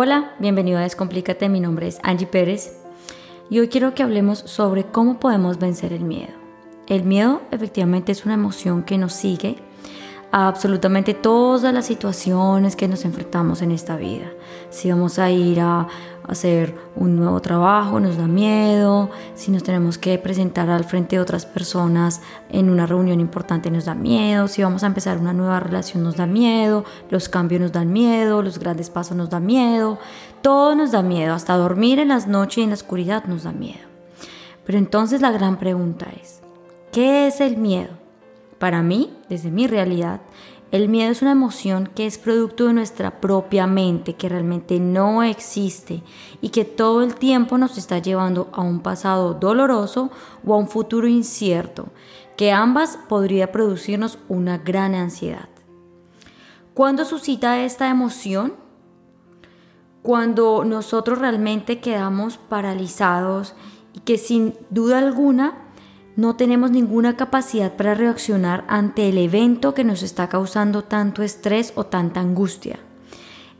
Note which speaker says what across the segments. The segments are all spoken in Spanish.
Speaker 1: Hola, bienvenido a Descomplícate, mi nombre es Angie Pérez y hoy quiero que hablemos sobre cómo podemos vencer el miedo. El miedo efectivamente es una emoción que nos sigue a absolutamente todas las situaciones que nos enfrentamos en esta vida. Si vamos a ir a hacer un nuevo trabajo, nos da miedo. Si nos tenemos que presentar al frente de otras personas en una reunión importante, nos da miedo. Si vamos a empezar una nueva relación, nos da miedo. Los cambios nos dan miedo. Los grandes pasos nos dan miedo. Todo nos da miedo. Hasta dormir en las noches y en la oscuridad nos da miedo. Pero entonces la gran pregunta es, ¿qué es el miedo? Para mí, desde mi realidad, el miedo es una emoción que es producto de nuestra propia mente, que realmente no existe y que todo el tiempo nos está llevando a un pasado doloroso o a un futuro incierto, que ambas podría producirnos una gran ansiedad. ¿Cuándo suscita esta emoción? Cuando nosotros realmente quedamos paralizados y que sin duda alguna no tenemos ninguna capacidad para reaccionar ante el evento que nos está causando tanto estrés o tanta angustia.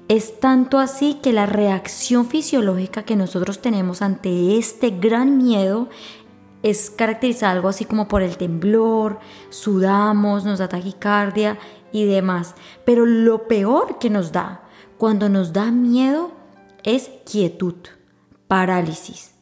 Speaker 1: Es tanto así que la reacción fisiológica que nosotros tenemos ante este gran miedo es caracterizada algo así como por el temblor, sudamos, nos da taquicardia y demás. Pero lo peor que nos da cuando nos da miedo es quietud, parálisis.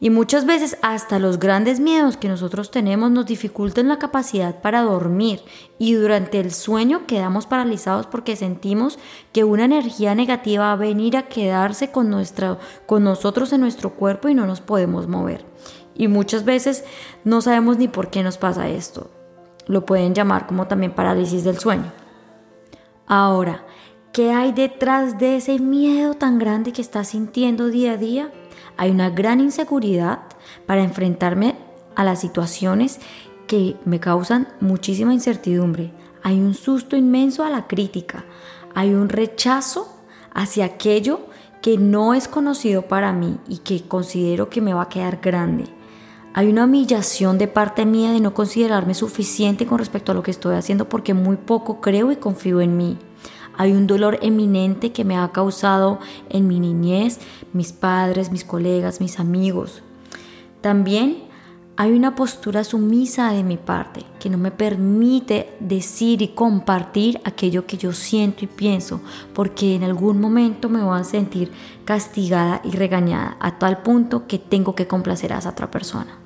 Speaker 1: Y muchas veces hasta los grandes miedos que nosotros tenemos nos dificultan la capacidad para dormir y durante el sueño quedamos paralizados porque sentimos que una energía negativa va a venir a quedarse con, nuestra, con nosotros en nuestro cuerpo y no nos podemos mover. Y muchas veces no sabemos ni por qué nos pasa esto. Lo pueden llamar como también parálisis del sueño. Ahora, ¿qué hay detrás de ese miedo tan grande que estás sintiendo día a día? Hay una gran inseguridad para enfrentarme a las situaciones que me causan muchísima incertidumbre. Hay un susto inmenso a la crítica. Hay un rechazo hacia aquello que no es conocido para mí y que considero que me va a quedar grande. Hay una humillación de parte mía de no considerarme suficiente con respecto a lo que estoy haciendo porque muy poco creo y confío en mí. Hay un dolor eminente que me ha causado en mi niñez, mis padres, mis colegas, mis amigos. También hay una postura sumisa de mi parte que no me permite decir y compartir aquello que yo siento y pienso, porque en algún momento me voy a sentir castigada y regañada a tal punto que tengo que complacer a esa otra persona.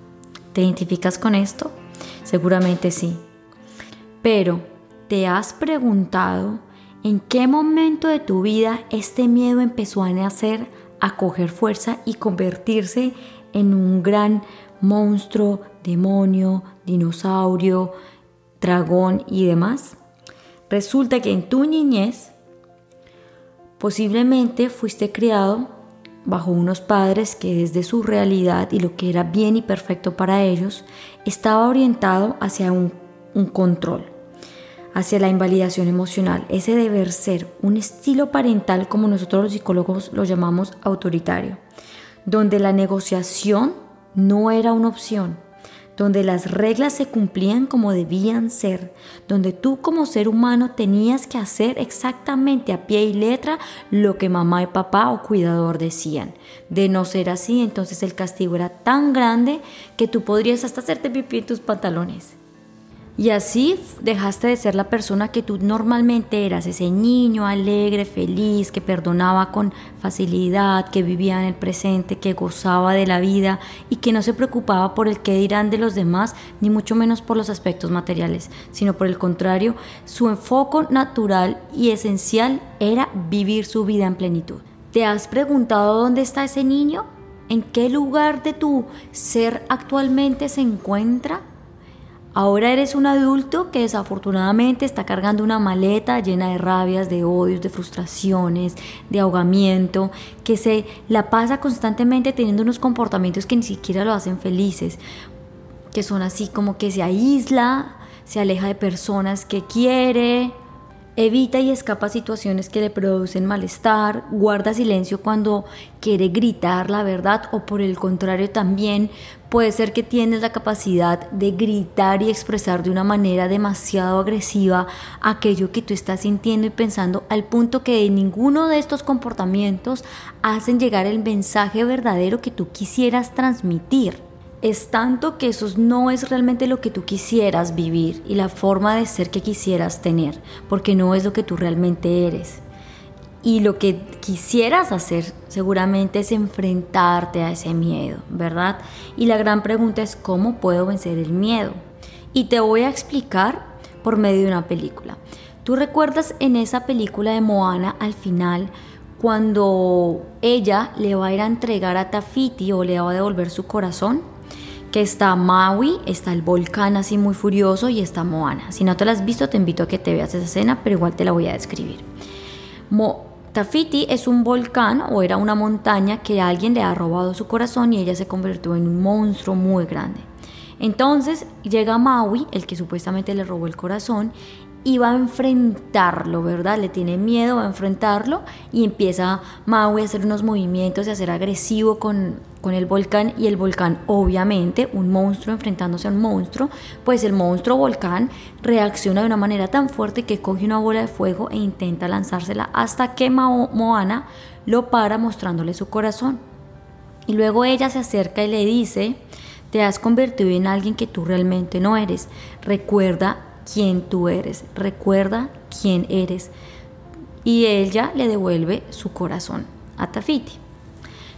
Speaker 1: ¿Te identificas con esto? Seguramente sí. Pero, ¿te has preguntado ¿En qué momento de tu vida este miedo empezó a nacer, a coger fuerza y convertirse en un gran monstruo, demonio, dinosaurio, dragón y demás? Resulta que en tu niñez posiblemente fuiste criado bajo unos padres que desde su realidad y lo que era bien y perfecto para ellos estaba orientado hacia un, un control hacia la invalidación emocional, ese deber ser, un estilo parental como nosotros los psicólogos lo llamamos autoritario, donde la negociación no era una opción, donde las reglas se cumplían como debían ser, donde tú como ser humano tenías que hacer exactamente a pie y letra lo que mamá y papá o cuidador decían. De no ser así, entonces el castigo era tan grande que tú podrías hasta hacerte pipí en tus pantalones. Y así dejaste de ser la persona que tú normalmente eras, ese niño alegre, feliz, que perdonaba con facilidad, que vivía en el presente, que gozaba de la vida y que no se preocupaba por el qué dirán de los demás, ni mucho menos por los aspectos materiales, sino por el contrario, su enfoque natural y esencial era vivir su vida en plenitud. ¿Te has preguntado dónde está ese niño? ¿En qué lugar de tu ser actualmente se encuentra? Ahora eres un adulto que desafortunadamente está cargando una maleta llena de rabias, de odios, de frustraciones, de ahogamiento, que se la pasa constantemente teniendo unos comportamientos que ni siquiera lo hacen felices, que son así como que se aísla, se aleja de personas que quiere, Evita y escapa situaciones que le producen malestar, guarda silencio cuando quiere gritar la verdad o por el contrario también puede ser que tienes la capacidad de gritar y expresar de una manera demasiado agresiva aquello que tú estás sintiendo y pensando al punto que de ninguno de estos comportamientos hacen llegar el mensaje verdadero que tú quisieras transmitir es tanto que eso no es realmente lo que tú quisieras vivir y la forma de ser que quisieras tener, porque no es lo que tú realmente eres. Y lo que quisieras hacer seguramente es enfrentarte a ese miedo, ¿verdad? Y la gran pregunta es cómo puedo vencer el miedo. Y te voy a explicar por medio de una película. ¿Tú recuerdas en esa película de Moana al final cuando ella le va a ir a entregar a Tafiti o le va a devolver su corazón? Que está Maui, está el volcán así muy furioso y está Moana. Si no te la has visto, te invito a que te veas esa escena, pero igual te la voy a describir. Mo Tafiti es un volcán o era una montaña que alguien le ha robado su corazón y ella se convirtió en un monstruo muy grande. Entonces llega Maui, el que supuestamente le robó el corazón, y va a enfrentarlo, ¿verdad? Le tiene miedo, a enfrentarlo y empieza Maui a hacer unos movimientos y a ser agresivo con, con el volcán y el volcán obviamente, un monstruo enfrentándose a un monstruo, pues el monstruo volcán reacciona de una manera tan fuerte que coge una bola de fuego e intenta lanzársela hasta que Moana lo para mostrándole su corazón. Y luego ella se acerca y le dice, te has convertido en alguien que tú realmente no eres. Recuerda quién tú eres, recuerda quién eres. Y ella le devuelve su corazón a Tafiti.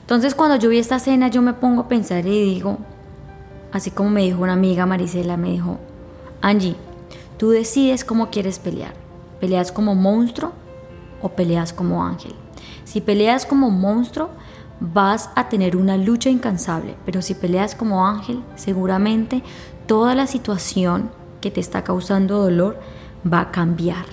Speaker 1: Entonces cuando yo vi esta escena yo me pongo a pensar y digo, así como me dijo una amiga Marisela, me dijo, Angie, tú decides cómo quieres pelear. ¿Peleas como monstruo o peleas como ángel? Si peleas como monstruo, vas a tener una lucha incansable, pero si peleas como ángel, seguramente toda la situación que te está causando dolor va a cambiar.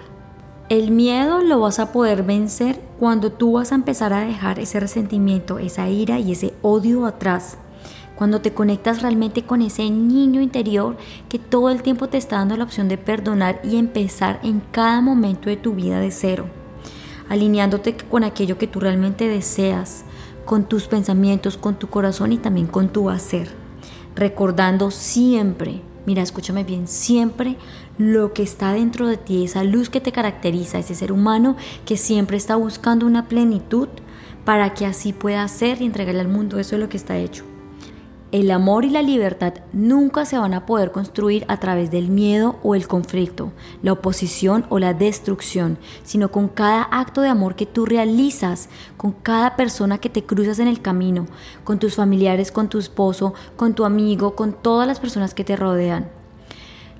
Speaker 1: El miedo lo vas a poder vencer cuando tú vas a empezar a dejar ese resentimiento, esa ira y ese odio atrás. Cuando te conectas realmente con ese niño interior que todo el tiempo te está dando la opción de perdonar y empezar en cada momento de tu vida de cero. Alineándote con aquello que tú realmente deseas, con tus pensamientos, con tu corazón y también con tu hacer. Recordando siempre Mira, escúchame bien, siempre lo que está dentro de ti, esa luz que te caracteriza, ese ser humano que siempre está buscando una plenitud para que así pueda ser y entregarle al mundo, eso es lo que está hecho. El amor y la libertad nunca se van a poder construir a través del miedo o el conflicto, la oposición o la destrucción, sino con cada acto de amor que tú realizas, con cada persona que te cruzas en el camino, con tus familiares, con tu esposo, con tu amigo, con todas las personas que te rodean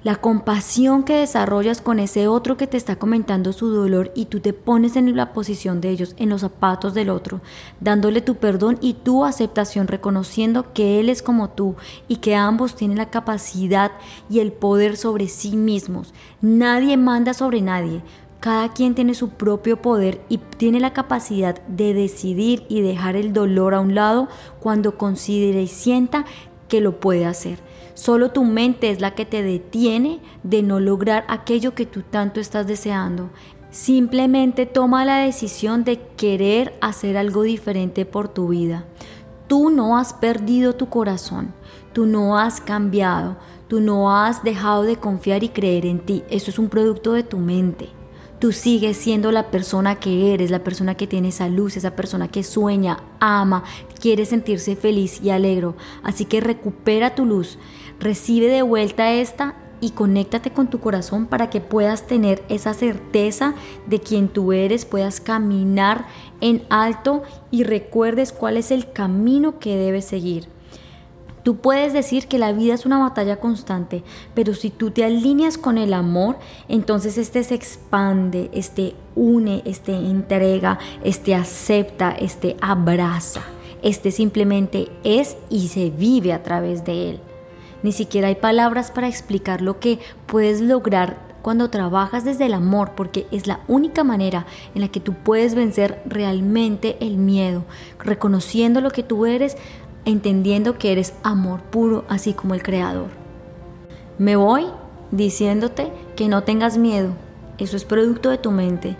Speaker 1: la compasión que desarrollas con ese otro que te está comentando su dolor y tú te pones en la posición de ellos, en los zapatos del otro, dándole tu perdón y tu aceptación, reconociendo que Él es como tú y que ambos tienen la capacidad y el poder sobre sí mismos. Nadie manda sobre nadie. Cada quien tiene su propio poder y tiene la capacidad de decidir y dejar el dolor a un lado cuando considere y sienta que lo puede hacer. Solo tu mente es la que te detiene de no lograr aquello que tú tanto estás deseando. Simplemente toma la decisión de querer hacer algo diferente por tu vida. Tú no has perdido tu corazón, tú no has cambiado, tú no has dejado de confiar y creer en ti. Eso es un producto de tu mente. Tú sigues siendo la persona que eres, la persona que tiene esa luz, esa persona que sueña, ama, quiere sentirse feliz y alegro. Así que recupera tu luz, recibe de vuelta esta y conéctate con tu corazón para que puedas tener esa certeza de quien tú eres, puedas caminar en alto y recuerdes cuál es el camino que debes seguir. Tú puedes decir que la vida es una batalla constante, pero si tú te alineas con el amor, entonces este se expande, este une, este entrega, este acepta, este abraza, este simplemente es y se vive a través de él. Ni siquiera hay palabras para explicar lo que puedes lograr cuando trabajas desde el amor, porque es la única manera en la que tú puedes vencer realmente el miedo, reconociendo lo que tú eres, entendiendo que eres amor puro, así como el Creador. Me voy diciéndote que no tengas miedo. Eso es producto de tu mente.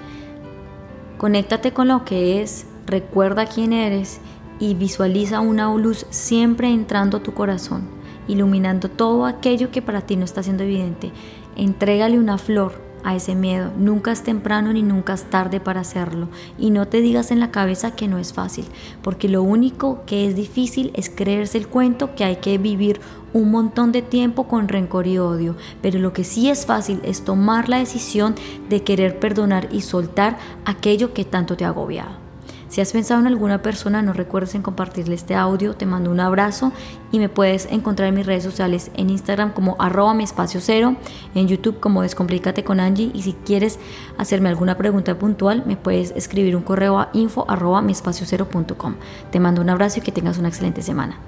Speaker 1: Conéctate con lo que es, recuerda quién eres y visualiza una luz siempre entrando a tu corazón, iluminando todo aquello que para ti no está siendo evidente. Entrégale una flor a ese miedo. Nunca es temprano ni nunca es tarde para hacerlo. Y no te digas en la cabeza que no es fácil, porque lo único que es difícil es creerse el cuento que hay que vivir un montón de tiempo con rencor y odio. Pero lo que sí es fácil es tomar la decisión de querer perdonar y soltar aquello que tanto te ha. Si has pensado en alguna persona, no recuerdes en compartirle este audio. Te mando un abrazo y me puedes encontrar en mis redes sociales en Instagram como arroba mi espacio cero, en YouTube como Descomplícate con Angie y si quieres hacerme alguna pregunta puntual me puedes escribir un correo a info arroba mi espacio cero Te mando un abrazo y que tengas una excelente semana.